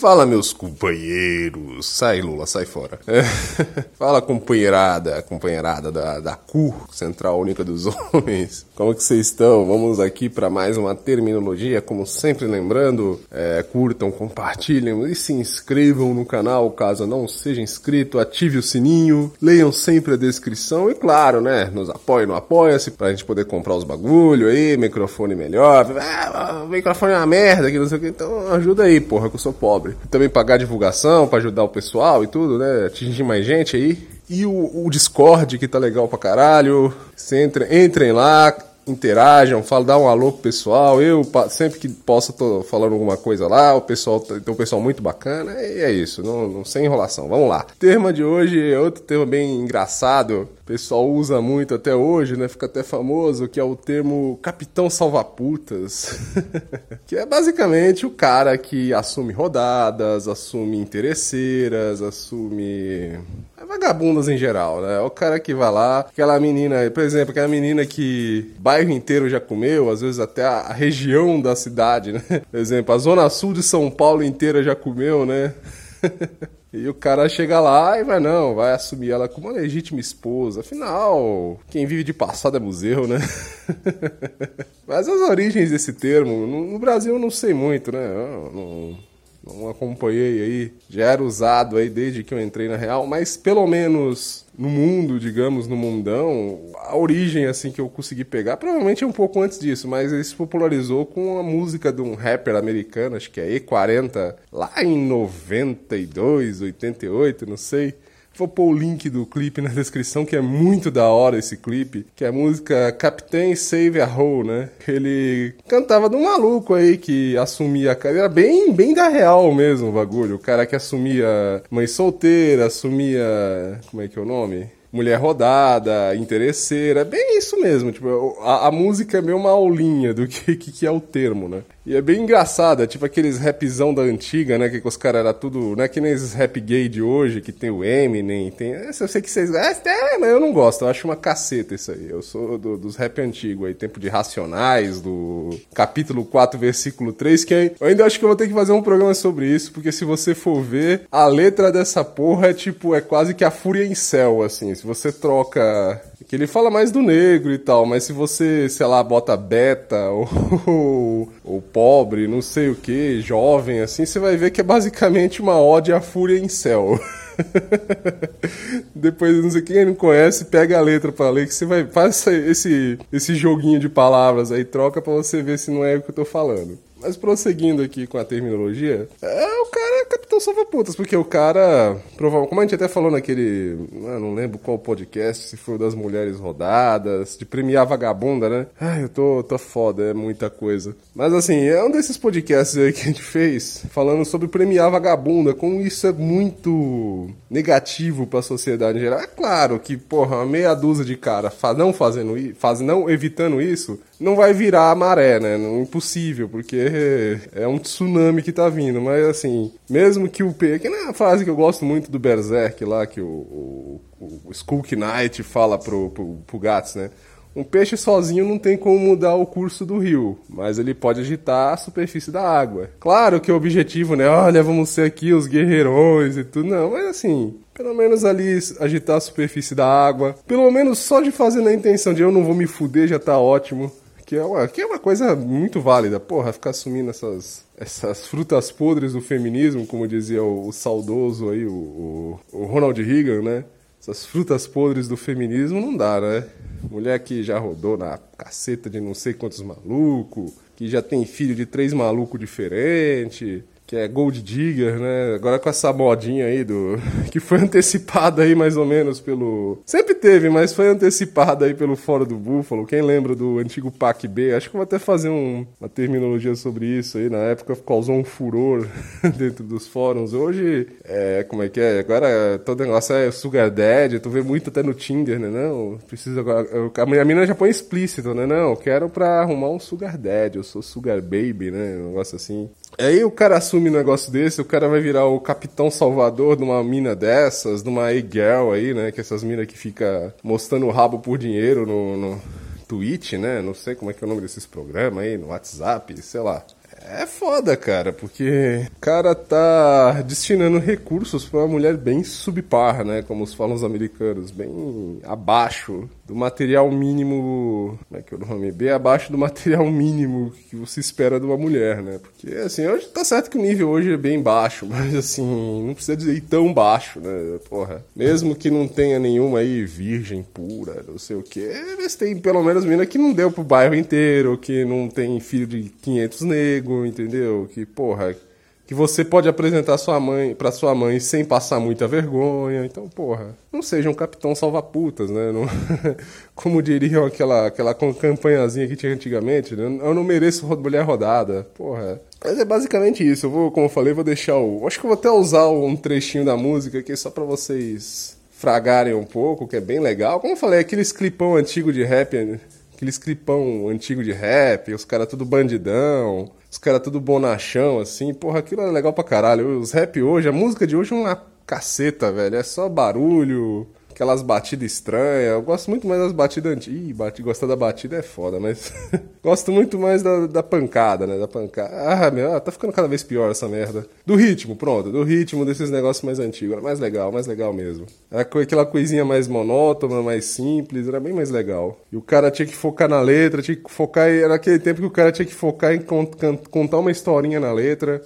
Fala, meus companheiros. Sai, Lula, sai fora. Fala, companheirada, companheirada da, da CU, Central Única dos Homens. Como que vocês estão? Vamos aqui para mais uma terminologia. Como sempre, lembrando, é, curtam, compartilhem e se inscrevam no canal caso não seja inscrito. Ative o sininho, leiam sempre a descrição e, claro, né, nos apoiem no Apoia-se pra gente poder comprar os bagulho aí, microfone melhor. Ah, microfone é uma merda, que não sei o que. Então ajuda aí, porra, que eu sou pobre. Também pagar divulgação para ajudar o pessoal e tudo, né? Atingir mais gente aí. E o, o Discord, que tá legal pra caralho. Entre, entrem lá, interajam, fala, dá um alô pro pessoal. Eu sempre que posso tô falando alguma coisa lá, o pessoal tá, tem um pessoal muito bacana e é isso, não, não sem enrolação. Vamos lá. Tema de hoje é outro tema bem engraçado. O pessoal usa muito até hoje, né? Fica até famoso, que é o termo Capitão Salvaputas. que é basicamente o cara que assume rodadas, assume interesseiras, assume vagabundas em geral, né? O cara que vai lá, aquela menina, por exemplo, aquela menina que bairro inteiro já comeu, às vezes até a região da cidade, né? Por exemplo, a zona sul de São Paulo inteira já comeu, né? E o cara chega lá e vai, não, vai assumir ela como uma legítima esposa. Afinal, quem vive de passado é museu, né? Mas as origens desse termo, no, Brasil eu não sei muito, né? Eu não, não acompanhei aí, já era usado aí desde que eu entrei na Real, mas pelo menos no mundo, digamos, no mundão, a origem assim que eu consegui pegar, provavelmente é um pouco antes disso, mas ele se popularizou com a música de um rapper americano, acho que é E40, lá em 92, 88, não sei. Vou pôr o link do clipe na descrição, que é muito da hora esse clipe, que é a música Captain Save a Hole, né? Ele cantava de um maluco aí que assumia, era bem, bem da real mesmo o bagulho, o cara que assumia mãe solteira, assumia, como é que é o nome? mulher rodada, interesseira, bem isso mesmo. Tipo, a, a música é meio uma aulinha do que, que, que, é o termo, né? E é bem engraçado, é tipo aqueles rapzão da antiga, né? Que os caras eram tudo. Não é que nem esses rap gay de hoje, que tem o Eminem, tem. Eu sei que vocês. É, mas eu não gosto, eu acho uma caceta isso aí. Eu sou do, dos rap antigos aí, tempo de Racionais, do capítulo 4, versículo 3, que aí, eu ainda acho que eu vou ter que fazer um programa sobre isso, porque se você for ver, a letra dessa porra é tipo, é quase que a fúria em céu, assim. Se você troca. Que ele fala mais do negro e tal, mas se você, sei lá, bota beta ou, ou pobre, não sei o que, jovem, assim, você vai ver que é basicamente uma ode à fúria em céu. Depois, não sei quem não conhece, pega a letra para ler, que você vai. Faz esse, esse joguinho de palavras aí, troca para você ver se não é o que eu tô falando. Mas prosseguindo aqui com a terminologia, é o cara capitão salva-putas, porque o cara, como a gente até falou naquele, ah, não lembro qual podcast, se foi das mulheres rodadas, de premiar vagabunda, né? Ai, eu tô, tô foda, é muita coisa. Mas assim, é um desses podcasts aí que a gente fez, falando sobre premiar vagabunda, como isso é muito negativo para a sociedade em geral. É claro que, porra, uma meia dúzia de cara não fazendo faz, não evitando isso, não vai virar a maré, né? Não, impossível, porque é um tsunami que tá vindo. Mas assim, mesmo que o P. Que é a frase que eu gosto muito do Berserk lá, que o, o, o Knight fala pro, pro, pro Gats, né? Um peixe sozinho não tem como mudar o curso do rio, mas ele pode agitar a superfície da água. Claro que o objetivo, né? Olha, vamos ser aqui os guerreirões e tudo. Não, mas assim, pelo menos ali agitar a superfície da água. Pelo menos só de fazer na intenção de eu não vou me fuder já tá ótimo. Que é uma, que é uma coisa muito válida. Porra, ficar assumindo essas, essas frutas podres do feminismo, como dizia o, o saudoso aí, o, o, o Ronald Reagan, né? Essas frutas podres do feminismo não dá, né? Mulher que já rodou na caceta de não sei quantos malucos, que já tem filho de três malucos diferentes, que é Gold Digger, né? Agora com essa modinha aí do que foi antecipada aí mais ou menos pelo sempre teve, mas foi antecipada aí pelo Fora do Búfalo. Quem lembra do antigo PAC B? Acho que vou até fazer um, uma terminologia sobre isso aí. Na época causou um furor dentro dos fóruns. Hoje é como é que é? Agora todo negócio é Sugar Daddy. Tu vê muito até no Tinder, né? Não, precisa agora. A minha mina já põe explícito, né? Não, quero pra arrumar um Sugar Daddy. Eu sou Sugar Baby, né? Um negócio assim. Aí o cara assume um negócio desse, o cara vai virar o capitão salvador de uma mina dessas, de uma e-girl aí, né? Que essas minas que fica mostrando o rabo por dinheiro no, no Twitch, né? Não sei como é que é o nome desses programas aí, no WhatsApp, sei lá. É foda, cara, porque o cara tá destinando recursos pra uma mulher bem subpar, né? Como falam os americanos, bem abaixo do material mínimo. Como é que é o nome? Bem abaixo do material mínimo que você espera de uma mulher, né? Porque, assim, hoje tá certo que o nível hoje é bem baixo, mas, assim, não precisa dizer tão baixo, né? Porra. Mesmo que não tenha nenhuma aí virgem pura, não sei o quê, eles têm pelo menos mina que não deu pro bairro inteiro, que não tem filho de 500 negros, entendeu? Que, porra, que você pode apresentar sua mãe para sua mãe sem passar muita vergonha. Então, porra, não seja um capitão salva-putas, né? Não... Como diriam aquela, aquela campanhazinha que tinha antigamente, né? Eu não mereço mulher rodada. Porra. Mas é basicamente isso. Eu vou, como eu falei, vou deixar o. Acho que eu vou até usar um trechinho da música aqui só para vocês fragarem um pouco, que é bem legal. Como eu falei, aqueles clipão antigo de rap, aqueles clipão antigo de rap, os caras tudo bandidão os caras tudo bonachão, assim. Porra, aquilo é legal pra caralho. Os rap hoje, a música de hoje é uma caceta, velho. É só barulho, aquelas batidas estranhas. Eu gosto muito mais das batidas antigas. Ih, bate... gostar da batida é foda, mas. gosto muito mais da, da pancada, né? Da pancada. Ah, meu, ah, tá ficando cada vez pior essa merda. Do ritmo, pronto. Do ritmo desses negócios mais antigos. Era mais legal, mais legal mesmo. Era aquela coisinha mais monótona, mais simples. Era bem mais legal. E o cara tinha que focar na letra, tinha que focar. Era aquele tempo que o cara tinha que focar em contar uma historinha na letra.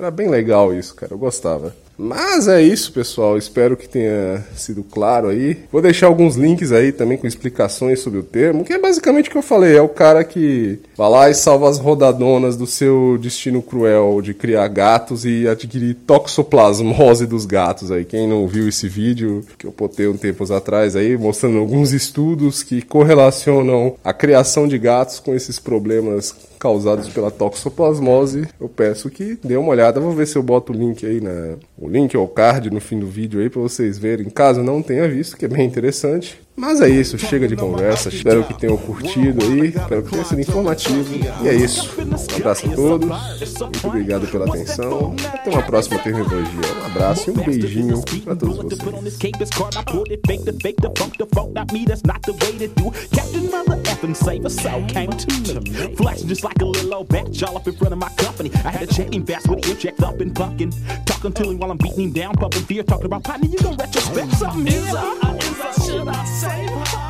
Era bem legal isso, cara. Eu gostava. Mas é isso, pessoal. Espero que tenha sido claro aí. Vou deixar alguns links aí também com explicações sobre o termo, que é basicamente o que eu falei. É o cara que vai lá e salva as rodadonas do seu destino cruel de criar gatos e adquirir toxoplasmose dos gatos aí. Quem não viu esse vídeo que eu postei um tempos atrás aí, mostrando alguns estudos que correlacionam a criação de gatos com esses problemas causados pela toxoplasmose, eu peço que dê uma olhada. Vou ver se eu boto o link aí na o link ou card no fim do vídeo aí para vocês verem, caso não tenha visto, que é bem interessante. Mas é isso, chega de conversa. Espero que tenham curtido aí, espero que tenha sido informativo. E é isso. Abraço a todos. Muito obrigado pela atenção. Até uma próxima terminologia. Um abraço e um beijinho para todos vocês. save her.